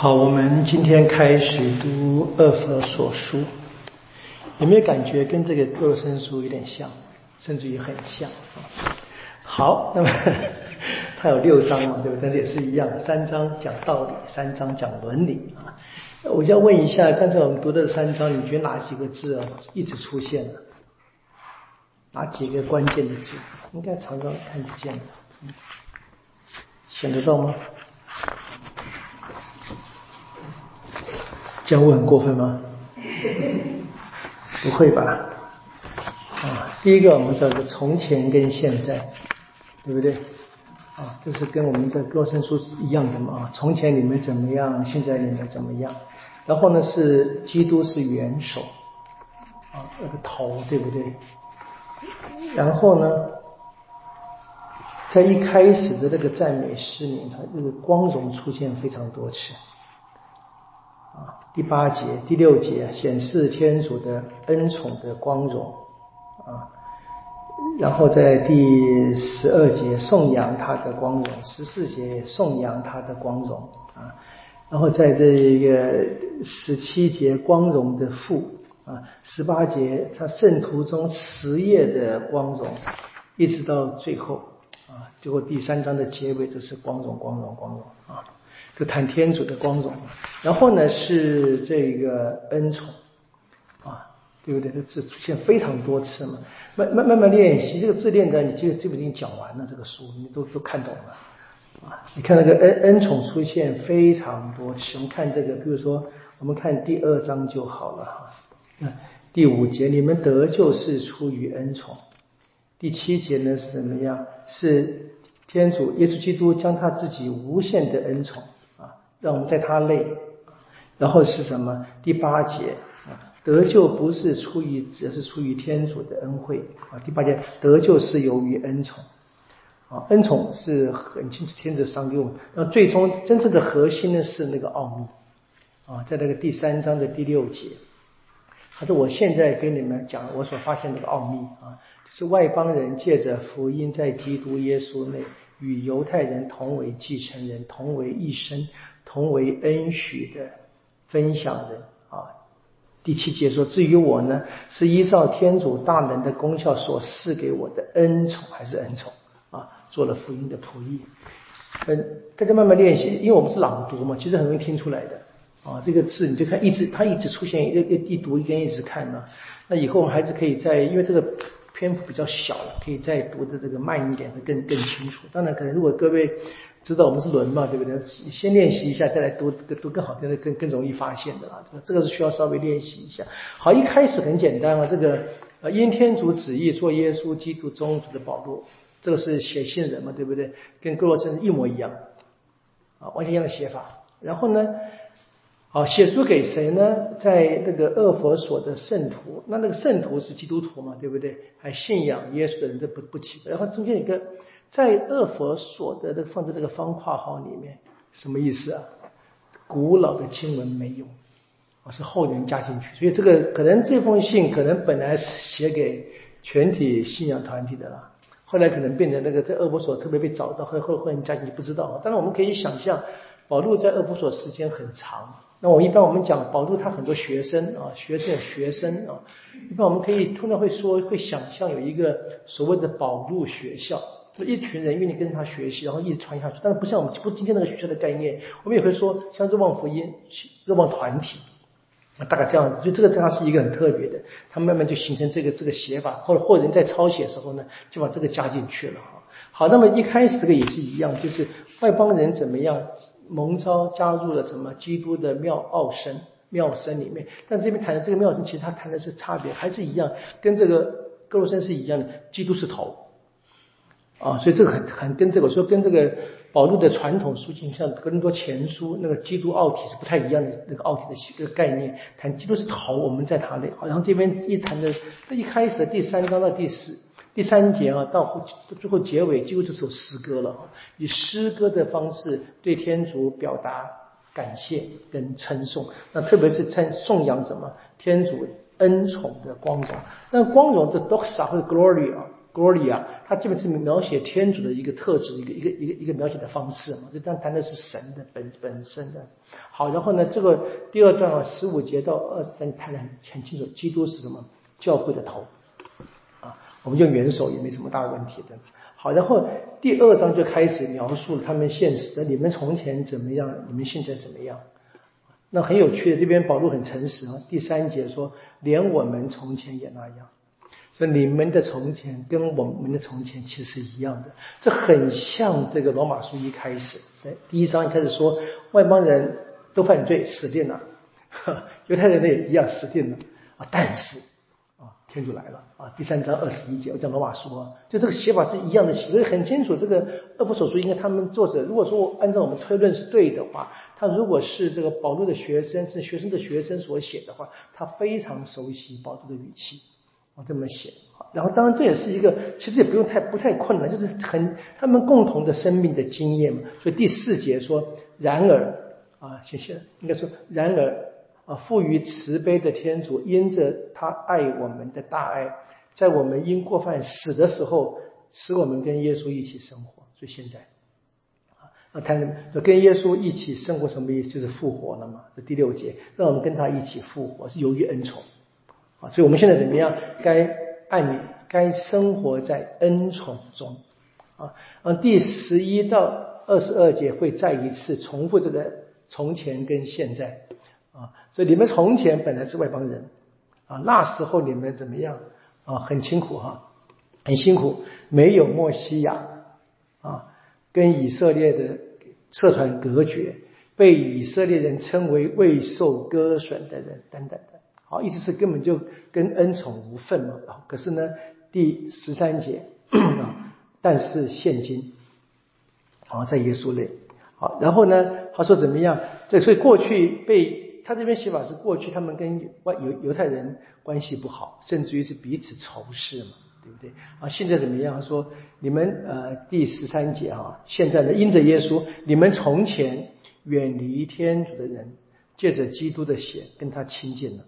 好，我们今天开始读《二佛所书》，有没有感觉跟这个《各生书》有点像，甚至于很像？好，那么 它有六章嘛，对不对？但是也是一样，三章讲道理，三章讲伦理啊。我就要问一下，刚才我们读的三章，你觉得哪几个字啊一直出现了？哪几个关键的字？应该常常看得见的，想得到吗？这样问很过分吗？不会吧？啊，第一个我们叫做从前跟现在，对不对？啊，这是跟我们的歌声书一样的嘛？啊，从前你们怎么样，现在你们怎么样？然后呢，是基督是元首，啊，那个头，对不对？然后呢，在一开始的那个赞美诗里，它这个光荣出现非常多次。第八节、第六节显示天主的恩宠的光荣。啊，然后在第十二节颂扬他的光荣，十四节颂扬他的光荣。啊，然后在这个十七节光荣的父。啊，十八节他圣徒中实业的光荣，一直到最后。啊，最后第三章的结尾就是光荣、光荣、光荣。啊。就谈天主的光荣，然后呢是这个恩宠啊，对不对？这字出现非常多次嘛，慢慢慢慢练习，这个字练的，你就基本已经讲完了，这个书你都都看懂了啊。你看那个恩恩宠出现非常多次，我们看这个，比如说我们看第二章就好了哈。那第五节，你们得救是出于恩宠。第七节呢是怎么样？是天主耶稣基督将他自己无限的恩宠。让我们在他内，然后是什么？第八节啊，得救不是出于，只是出于天主的恩惠啊。第八节，得救是由于恩宠啊，恩宠是很清楚天主赏给我们。那最终真正的核心呢是那个奥秘啊，在那个第三章的第六节，他说：“我现在跟你们讲我所发现那个奥秘啊，就是外邦人借着福音在基督耶稣内与犹太人同为继承人，同为一生。”同为恩许的分享人啊，第七节说：“至于我呢，是依照天主大能的功效所赐给我的恩宠，还是恩宠啊？做了福音的仆役。嗯，大家慢慢练习，因为我们是朗读嘛，其实很容易听出来的啊。这个字你就看，一直它一直出现，一一读一边一直看呢。那以后我们孩子可以在，因为这个篇幅比较小了，可以再读的这个慢一点，会更更清楚。当然，可能如果各位。知道我们是轮嘛，对不对？先练习一下，再来读读更好听的，更更容易发现的啦。这个这个是需要稍微练习一下。好，一开始很简单啊，这个呃，因天主旨意做耶稣基督宗主的保罗，这个是写信人嘛，对不对？跟哥罗森一模一样啊，完全一样的写法。然后呢，好，写书给谁呢？在那个恶佛所的圣徒，那那个圣徒是基督徒嘛，对不对？还信仰耶稣的人，这不不起。然后中间有个。在恶佛所得的放在这个方括号里面，什么意思啊？古老的经文没有，啊是后人加进去，所以这个可能这封信可能本来是写给全体信仰团体的啦，后来可能变成那个在恶佛所特别被找到，后后后人加进去不知道。当然我们可以想象，保禄在恶佛所时间很长，那我一般我们讲保禄他很多学生啊，学生学生啊，一般我们可以通常会说会想象有一个所谓的保禄学校。一群人愿意跟他学习，然后一直传下去。但是不像我们不今天那个学校的概念，我们也会说像热望福音、热望团体，大概这样子。所以这个对他是一个很特别的，他慢慢就形成这个这个写法。或者或人在抄写时候呢，就把这个加进去了哈。好，那么一开始这个也是一样，就是外邦人怎么样蒙召加入了什么基督的妙奥生妙生里面。但这边谈的这个妙生，其实他谈的是差别，还是一样，跟这个哥罗森是一样的，基督是头。啊，所以这个很很跟这个说跟这个保禄的传统书信，像格林多前书那个基督奥体是不太一样的那个奥体的这个概念，谈基督是头，我们在他内。然后这边一谈的，这一开始第三章到第四第三节啊，到最后结尾几乎就是首诗歌了，以诗歌的方式对天主表达感谢跟称颂。那特别是称颂扬什么天主恩宠的光荣，那光荣这 doxa 或者 glory 啊。Gloria，它基本是描写天主的一个特质，一个一个一个一个描写的方式嘛。就当谈的是神的本本身的。好，然后呢，这个第二段啊，十五节到二十三谈的很清楚，基督是什么？教会的头啊，我们用元首也没什么大问题的。好，然后第二章就开始描述他们现实的，你们从前怎么样，你们现在怎么样？那很有趣的，这边保罗很诚实啊。第三节说，连我们从前也那样，说你们的从前跟我们的从前其实是一样的。这很像这个罗马书一开始，第一章一开始说外邦人都犯罪死定了，呵 犹太人呢也一样死定了啊，但是啊。天主来了啊！第三章二十一节，我讲罗马书啊，就这个写法是一样的写，所以很清楚。这个厄弗所书应该他们作者，如果说按照我们推论是对的话，他如果是这个保罗的学生，是学生的学生所写的话，他非常熟悉保罗的语气，我这么写。然后当然这也是一个，其实也不用太不太困难，就是很他们共同的生命的经验嘛。所以第四节说，然而啊，谢谢，应该说然而。啊，赋予慈悲的天主，因着他爱我们的大爱，在我们因过犯死的时候，使我们跟耶稣一起生活。所以现在，啊，他跟耶稣一起生活什么意思？就是复活了嘛。这第六节，让我们跟他一起复活，是由于恩宠。啊，所以我们现在怎么样？该爱你该生活在恩宠中。啊，啊，第十一到二十二节会再一次重复这个从前跟现在。啊，所以你们从前本来是外邦人，啊，那时候你们怎么样？啊，很辛苦哈，很辛苦，没有莫西亚，啊，跟以色列的社团隔绝，被以色列人称为未受割损的人，等等的，好，意思是根本就跟恩宠无份嘛。啊，可是呢，第十三节啊，但是现今，啊，在耶稣内，好，然后呢，他说怎么样？这所以过去被。他这边写法是过去他们跟外犹犹太人关系不好，甚至于是彼此仇视嘛，对不对？啊，现在怎么样？说你们呃第十三节啊，现在呢因着耶稣，你们从前远离天主的人，借着基督的血跟他亲近了。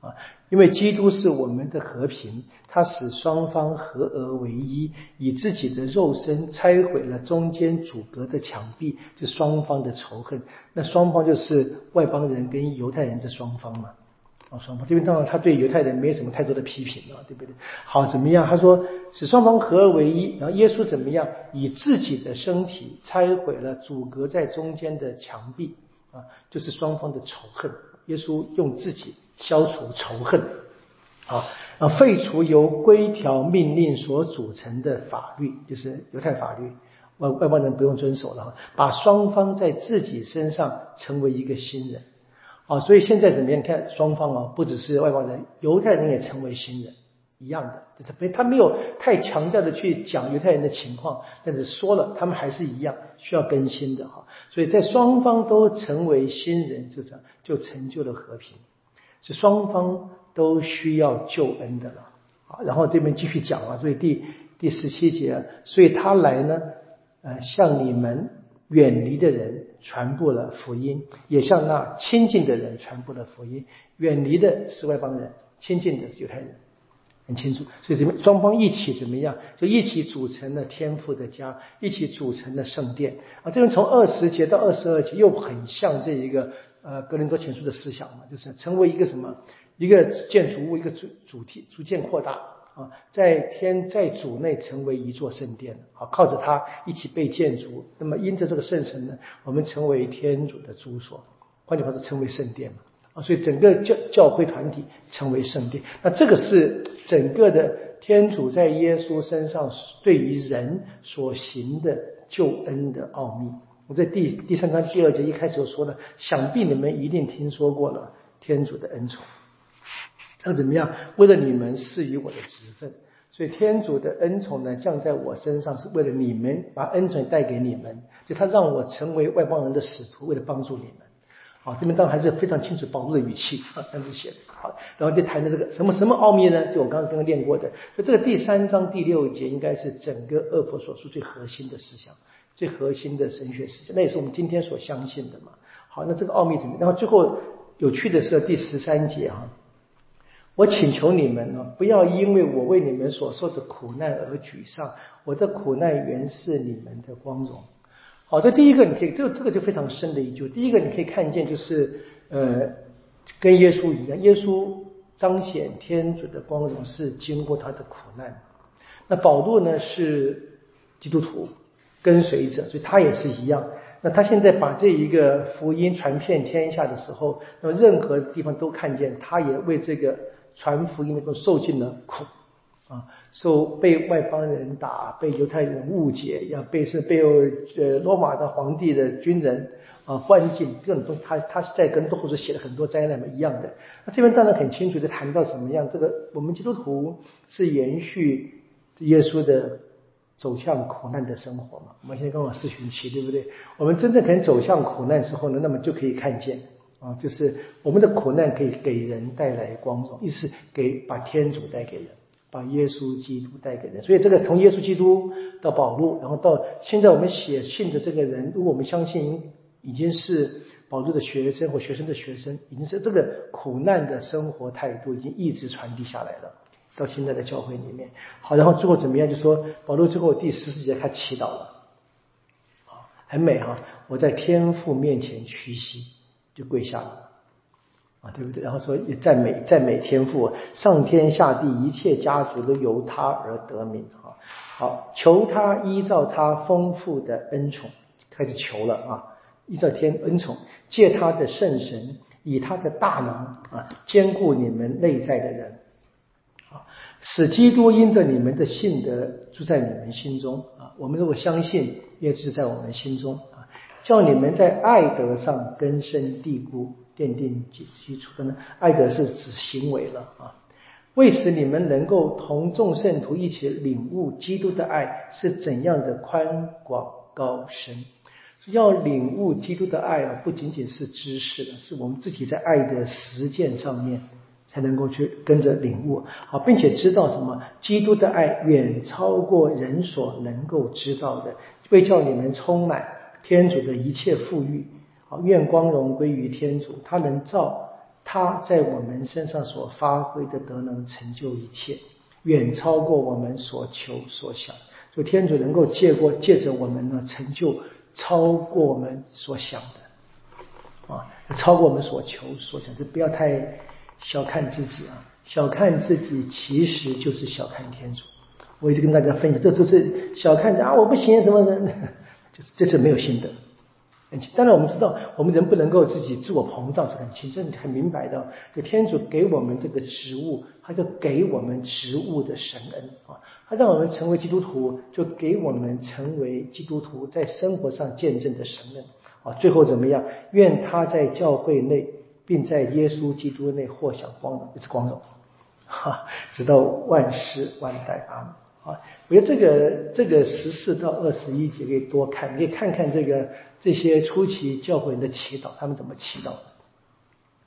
啊，因为基督是我们的和平，他使双方合而为一，以自己的肉身拆毁了中间阻隔的墙壁，就双方的仇恨。那双方就是外邦人跟犹太人这双方嘛。啊，双方这边当然他对犹太人没有什么太多的批评了，对不对？好，怎么样？他说使双方合而为一，然后耶稣怎么样？以自己的身体拆毁了阻隔在中间的墙壁，啊，就是双方的仇恨。耶稣用自己。消除仇恨，啊啊，废除由规条命令所组成的法律，就是犹太法律，外外邦人不用遵守了，把双方在自己身上成为一个新人，啊，所以现在怎么样？看双方啊，不只是外邦人，犹太人也成为新人，一样的，他没他没有太强调的去讲犹太人的情况，但是说了，他们还是一样需要更新的哈，所以在双方都成为新人，就这样就成就了和平。是双方都需要救恩的了啊，然后这边继续讲啊，所以第第十七节，所以他来呢，呃，向你们远离的人传播了福音，也向那亲近的人传播了福音。远离的是外邦人，亲近的是犹太人，很清楚。所以这边双方一起怎么样？就一起组成了天父的家，一起组成了圣殿啊。这边从二十节到二十二节又很像这一个。呃，格林多前书的思想嘛，就是成为一个什么一个建筑物，一个主主题逐渐扩大啊，在天在主内成为一座圣殿啊，靠着它一起被建筑。那么因着这个圣神呢，我们成为天主的住所，换句话说，成为圣殿嘛啊，所以整个教教会团体成为圣殿。那这个是整个的天主在耶稣身上对于人所行的救恩的奥秘。我在第第三章第二节一开始就说了，想必你们一定听说过了天主的恩宠。他怎么样？为了你们赐予我的职分，所以天主的恩宠呢降在我身上，是为了你们，把恩宠带给你们。就他让我成为外邦人的使徒，为了帮助你们。这边当然还是非常清楚保护的语气啊，这样子写的。好，然后就谈的这个什么什么奥秘呢？就我刚刚刚刚练过的，就这个第三章第六节应该是整个恶佛所说最核心的思想。最核心的神学思想，那也是我们今天所相信的嘛。好，那这个奥秘怎么？然后最后有趣的是第十三节哈，我请求你们呢，不要因为我为你们所受的苦难而沮丧。我的苦难原是你们的光荣。好，这第一个你可以，这这个就非常深的一句。第一个你可以看见，就是呃，跟耶稣一样，耶稣彰显天主的光荣是经过他的苦难。那保罗呢是基督徒跟随者，所以他也是一样。那他现在把这一个福音传遍天下的时候，那么任何地方都看见，他也为这个传福音的都受尽了苦啊，受被外邦人打，被犹太人误解，要被是被呃罗马的皇帝的军人啊关进，这种东他他是在跟后者写了很多灾难嘛一样的。那这边当然很清楚的谈到什么样，这个我们基督徒是延续耶稣的。走向苦难的生活嘛，我们现在刚好四旬期，对不对？我们真正可能走向苦难时候呢，那么就可以看见啊，就是我们的苦难可以给人带来光荣，意思给把天主带给人，把耶稣基督带给人。所以这个从耶稣基督到保禄，然后到现在我们写信的这个人，如果我们相信已经是保禄的学生或学生的学生，已经是这个苦难的生活态度已经一直传递下来了。到现在的教会里面，好，然后最后怎么样？就说保罗最后第十四节他祈祷了，啊，很美哈！我在天父面前屈膝，就跪下了，啊，对不对？然后说也赞美赞美天父，上天下地一切家族都由他而得名，啊，好，求他依照他丰富的恩宠，开始求了啊，依照天恩宠，借他的圣神，以他的大能啊，兼顾你们内在的人。使基督因着你们的信德住在你们心中啊！我们如果相信，也是在我们心中啊，叫你们在爱德上根深蒂固，奠定基基础的呢？爱德是指行为了啊，为使你们能够同众圣徒一起领悟基督的爱是怎样的宽广高深。要领悟基督的爱啊，不仅仅是知识的，是我们自己在爱的实践上面。才能够去跟着领悟啊，并且知道什么？基督的爱远超过人所能够知道的，为叫你们充满天主的一切富裕。好，愿光荣归于天主，他能照他在我们身上所发挥的德能成就一切，远超过我们所求所想。就天主能够借过借着我们呢，成就超过我们所想的啊，超过我们所求所想。这不要太。小看自己啊，小看自己其实就是小看天主。我一直跟大家分享，这都是小看啊，我不行怎么的，就是这是没有心得。当然我们知道，我们人不能够自己自我膨胀是很清楚、很明白的。就天主给我们这个职务，他就给我们职务的神恩啊，他让我们成为基督徒，就给我们成为基督徒在生活上见证的神恩啊。最后怎么样？愿他在教会内。并在耶稣基督内获享光荣，一直光荣，哈，直到万世万代啊！啊，我觉得这个这个十四到二十一节可以多看，可以看看这个这些初期教会人的祈祷，他们怎么祈祷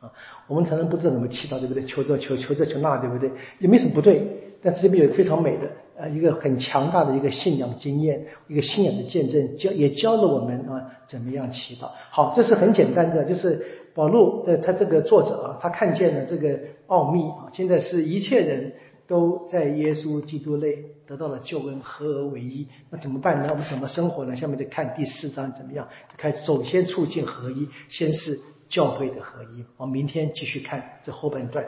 啊？我们常常不知道怎么祈祷，对不对？求这求求这求那，对不对？也没什么不对，但是这边有非常美的呃一个很强大的一个信仰经验，一个信仰的见证，教也教了我们啊怎么样祈祷。好，这是很简单的，就是。保禄的他这个作者啊，他看见了这个奥秘啊，现在是一切人都在耶稣基督内得到了救恩，合而为一。那怎么办呢？我们怎么生活呢？下面就看第四章怎么样？开首先促进合一，先是教会的合一。我们明天继续看这后半段。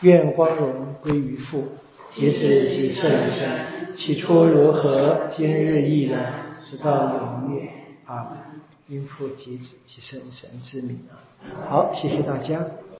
愿光荣归于父，也是及圣神，起初如何，今日亦然，直到永远。啊。因父及子及圣神之名啊！好，谢谢大家。